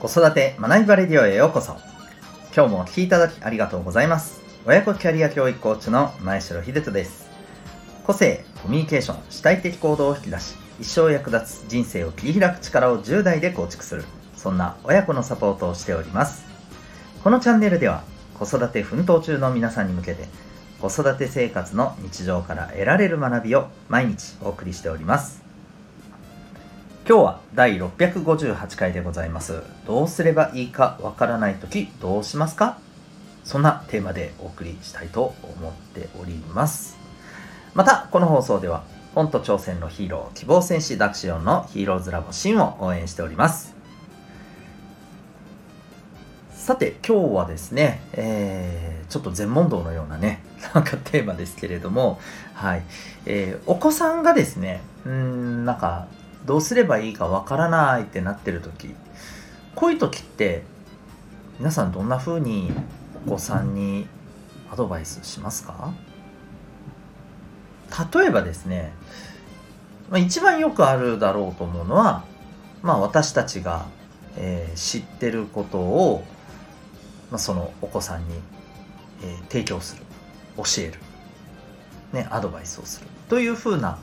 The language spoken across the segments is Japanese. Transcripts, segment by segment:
子育て学びバレディオへようこそ。今日もお聴きいただきありがとうございます。親子キャリア教育コーチの前城秀人です。個性コミュニケーション主体的行動を引き出し一生役立つ人生を切り開く力を10代で構築する。そんな親子のサポートをしております。このチャンネルでは子育て奮闘中の皆さんに向けて子育て生活の日常から得られる学びを毎日お送りしております。今日は第658回でございます。どうすればいいかわからない時どうしますか？そんなテーマでお送りしたいと思っております。またこの放送では本と挑戦のヒーロー希望戦士ダクシオンのヒーローズラボシンを応援しております。さて今日はですね、えー、ちょっと全問答のようなねなんかテーマですけれどもはい、えー、お子さんがですねうんなんかどうすればいいかわからないってなってる時こういう時って皆さんどんな風にお子さんにアドバイスしますか？例えばですね、まあ、一番よくあるだろうと思うのは、まあ、私たちが、えー、知ってることを、まあ、そのお子さんに、えー、提供する教える、ね、アドバイスをするというふうな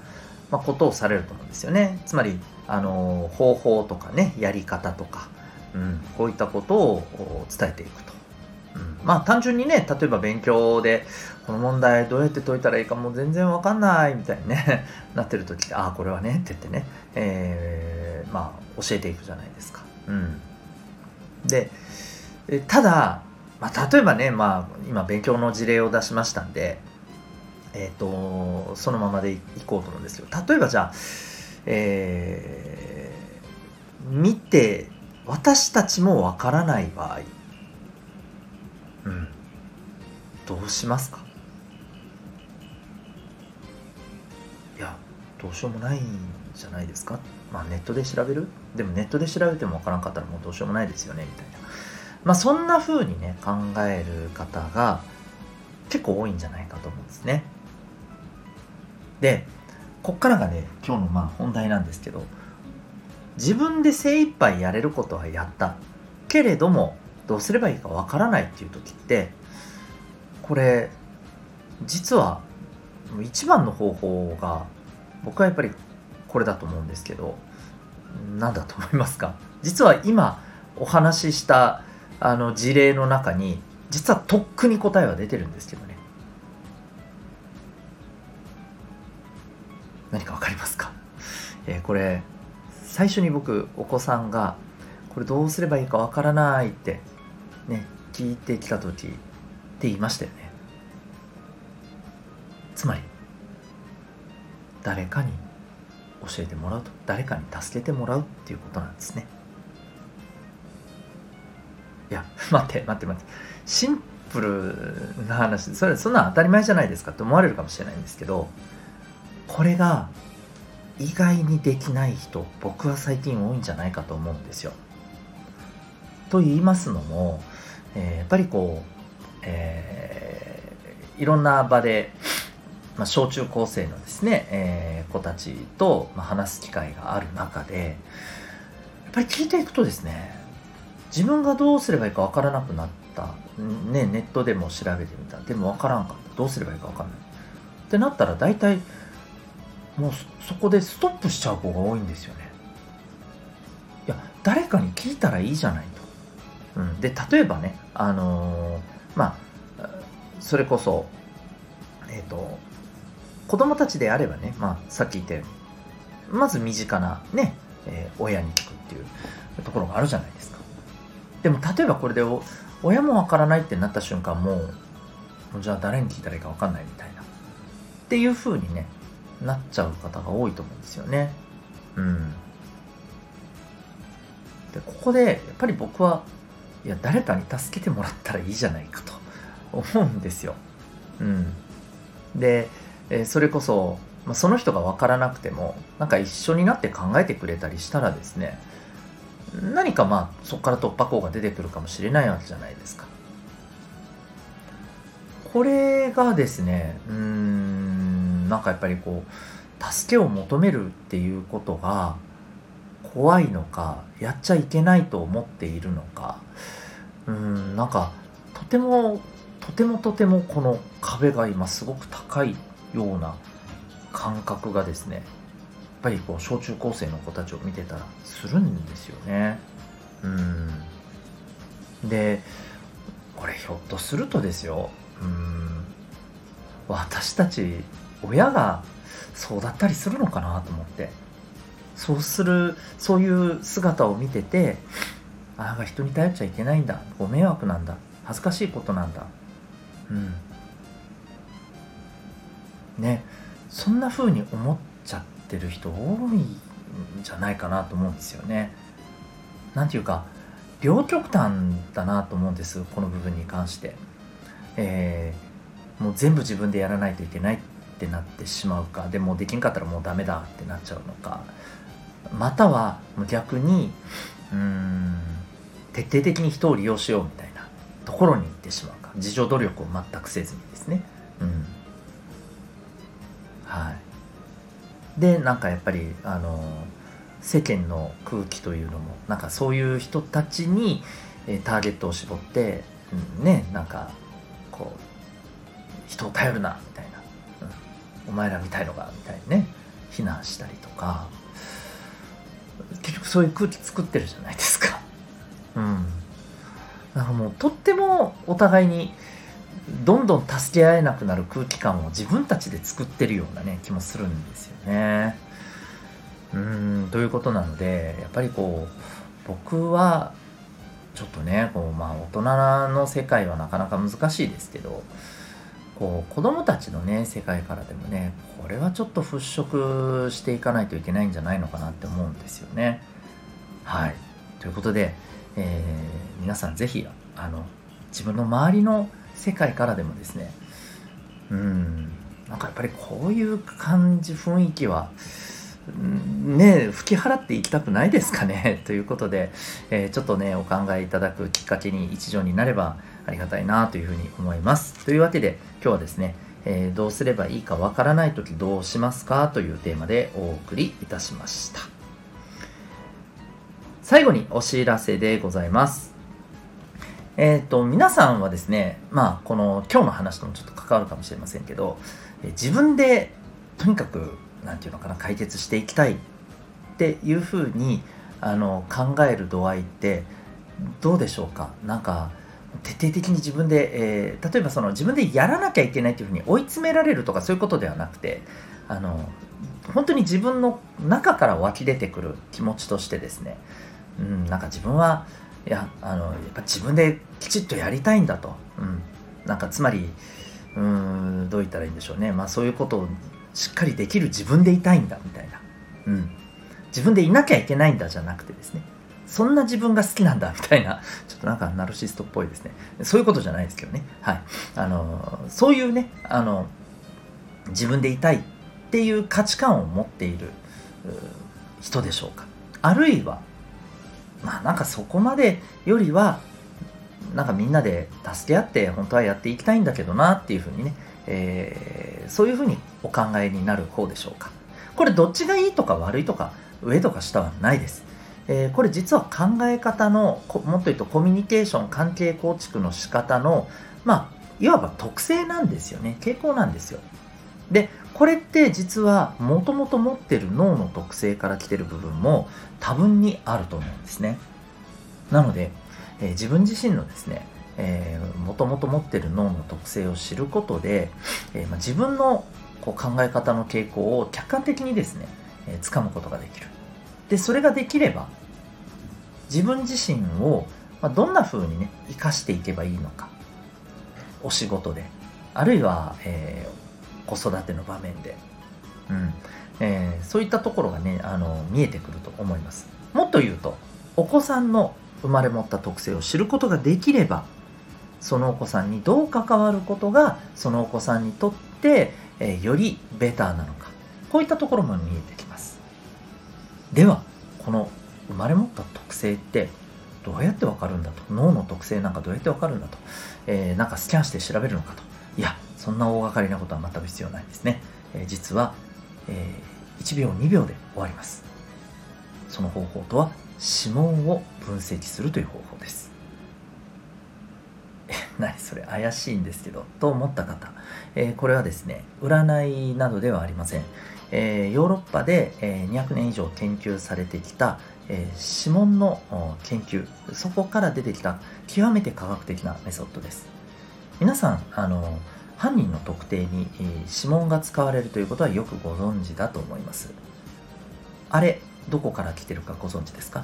まあ、ことをされると思うんですよね。つまり、あの方法とかね、やり方とか、うん、こういったことを伝えていくと。うん、まあ単純にね、例えば勉強で、この問題どうやって解いたらいいかもう全然わかんないみたいにね、なってる時って、ああ、これはねって言ってね、えー、まあ教えていくじゃないですか。うん。で、ただ、まあ、例えばね、まあ今勉強の事例を出しましたんで、えーと、そのままでいこうと思うんですけど例えばじゃあ、えー、見て私たちもわからない場合、うん、どうしますか？いやどうしようもないんじゃないですか？まあネットで調べる？でもネットで調べてもわからんかったらもうどうしようもないですよねみたいな。まあそんな風にね考える方が結構多いんじゃないかと思うんですね。でこっからがね今日のまあ本題なんですけど自分で精一杯やれることはやった。けれどもどうすればいいかわからないっていう時ってこれ実は一番の方法が僕はやっぱりこれだと思うんですけど何だと思いますか？実は今お話ししたあの事例の中に実はとっくに答えは出てるんですけど何か分かりますか、えー、これ最初に僕お子さんがこれどうすればいいか分からないってね聞いてきた時って言いましたよね。つまり誰かに教えてもらうと誰かに助けてもらうっていうことなんですね。いや 待って待って待って。シンプルな話それそんな当たり前じゃないですかって思われるかもしれないんですけどこれが意外にできない人僕は最近多いんじゃないかと思うんですよ。と言いますのも、えー、やっぱりこう、えー、いろんな場で、まあ、小中高生のですね、えー、子たちと、ま、話す機会がある中でやっぱり聞いていくとですね自分がどうすればいいか分からなくなった、ね、ネットでも調べてみた。でも分からんかった。どうすればいいか分からない。ってなったら大体もうそこでストップしちゃう子が多いんですよね。いや誰かに聞いたらいいじゃないと。うん、で例えばねあのー、まあそれこそえっ、ー、と子供たちであればね、まあ、さっき言ったようにまず身近なね、えー、親に聞くっていうところがあるじゃないですか。でも例えばこれで親もわからないってなった瞬間もうじゃあ誰に聞いたらいいかわかんないみたいなっていうふうにねなっちゃう方が多いと思うんですよね。うん。で、ここで、やっぱり僕は、いや、誰かに助けてもらったらいいじゃないかと 思うんですよ。うん。で、えそれこそ、まあ、その人が分からなくても、なんか一緒になって考えてくれたりしたらですね、何かまあ、そこから突破口が出てくるかもしれないわけじゃないですか。これがですね、うん、なんかやっぱりこう助けを求めるっていうことが怖いのかやっちゃいけないと思っているのか。うんなんかとてもとてもとてもこの壁が今すごく高いような感覚がですねやっぱりこう小中高生の子たちを見てたらするんですよね。うん。でこれひょっとするとですよ。うん。私たち親がそうだったりするのかなと思って。そうするそういう姿を見ててああ人に頼っちゃいけないんだ。ご迷惑なんだ。恥ずかしいことなんだ。うん。ね。そんな風に思っちゃってる人多いんじゃないかなと思うんですよね。なんていうか両極端だなと思うんですこの部分に関して、えー、もう全部自分でやらないといけないってなってしまうかでもできんかったらもうダメだってなっちゃうのかまたは逆にうん徹底的に人を利用しようみたいなところに行ってしまうか自助努力を全くせずにですね。うん。はい。でなんかやっぱりあの世間の空気というのもなんかそういう人たちに、えターゲットを絞って、うん、ねなんかこう人を頼るなみたいな、お前らみたいのがみたいにね非難したりとか。結局そういう空気作ってるじゃないですか。うん。なんかもうとってもお互いにどんどん助け合えなくなる空気感を自分たちで作ってるようなね気もするんですよね。うん。ということなのでやっぱりこう僕はちょっとねこう、まあ、大人の世界はなかなか難しいですけどこう子供たちのね世界からでもねこれはちょっと払拭していかないといけないんじゃないのかなって思うんですよね。はいということで、えー、皆さん是非あの自分の周りの世界からでもですねうんなんかやっぱりこういう感じ雰囲気はね吹き払っていきたくないですかね？ということで、えー、ちょっとねお考えいただくきっかけに一助になればありがたいなというふうに思います。というわけで今日はですね、えー、どうすればいいかわからない時どうしますかというテーマでお送りいたしました。最後にお知らせでございます。えっ、ー、と皆さんはですねまあこの今日の話ともちょっと関わるかもしれませんけど自分でとにかく何て言うのかな解決していきたいっていうふうにあの考える度合いってどうでしょうか？なんか徹底的に自分で、えー、例えばその自分でやらなきゃいけないというふうに追い詰められるとかそういうことではなくてあの本当に自分の中から湧き出てくる気持ちとしてですね、うん、なんか自分はいやあのやっぱ自分できちっとやりたいんだと、うん、なんかつまりうんどう言ったらいいんでしょうね、まあ、そういうことをしっかりできる自分でいたいんだみたいな、うん、自分でいなきゃいけないんだじゃなくてですね。そんな自分が好きなんだ みたいなちょっとなんかナルシストっぽいですね。そういうことじゃないですけどね。はい。あのそういうねあの自分でいたいっていう価値観を持っている人でしょうか。あるいはまあなんかそこまでよりはなんかみんなで助け合って本当はやっていきたいんだけどなっていうふうにねえー、そういうふうにお考えになる方でしょうか。これどっちがいいとか悪いとか上とか下はないです、えー、これ実は考え方のもっと言うとコミュニケーション関係構築の仕方のまあいわば特性なんですよね。傾向なんですよ。でこれって実はもともと持ってる脳の特性から来てる部分も多分にあると思うんですね。なので、えー、自分自身のですね、もともと持ってる脳の特性を知ることで、えーまあ、自分のこう考え方の傾向を客観的にですね、えー、掴むことができる。でそれができれば自分自身を、どんな風にね生かしていけばいいのか。お仕事で。あるいは、えー、子育ての場面で、うん。えー、そういったところがねあの見えてくると思います。もっと言うとお子さんの生まれ持った特性を知ることができればそのお子さんにどう関わることがそのお子さんにとって、えー、よりベターなのか。こういったところも見えてきます。ではこの生まれ持った特性ってどうやってわかるんだと？脳の特性なんかどうやってわかるんだと、えー、なんかスキャンして調べるのかと？いやそんな大掛かりなことは全く必要ないですね、えー、実は、えー、1秒2秒で終わります。その方法とは指紋を分析するという方法です。え何それ怪しいんですけどと思った方、えー、これはですね占いなどではありません、えー、ヨーロッパで、え200年以上研究されてきた、え指紋の研究。そこから出てきた極めて科学的なメソッドです。皆さんあの犯人の特定に、え指紋が使われるということはよくご存知だと思います。あれどこから来てるかご存知ですか？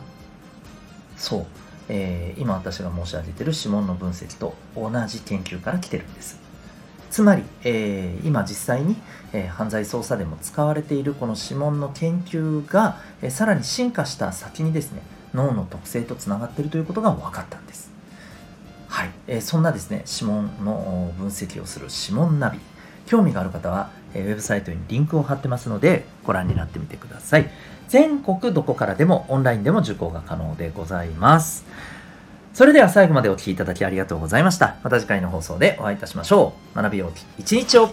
そう、えー、今私が申し上げてる指紋の分析と同じ研究から来てるんです。つまり、えー、今実際に、えー、犯罪捜査でも使われているこの指紋の研究が、えー、さらに進化した先にですね脳の特性とつながっているということが分かったんです。はい、えー、そんなですね指紋の分析をする指紋ナビ。興味がある方は、えー、ウェブサイトにリンクを貼ってますのでご覧になってみてください。全国どこからでもオンラインでも受講が可能でございます。それでは最後までお聴きいただきありがとうございました。また次回の放送でお会いいたしましょう。学びよう一日を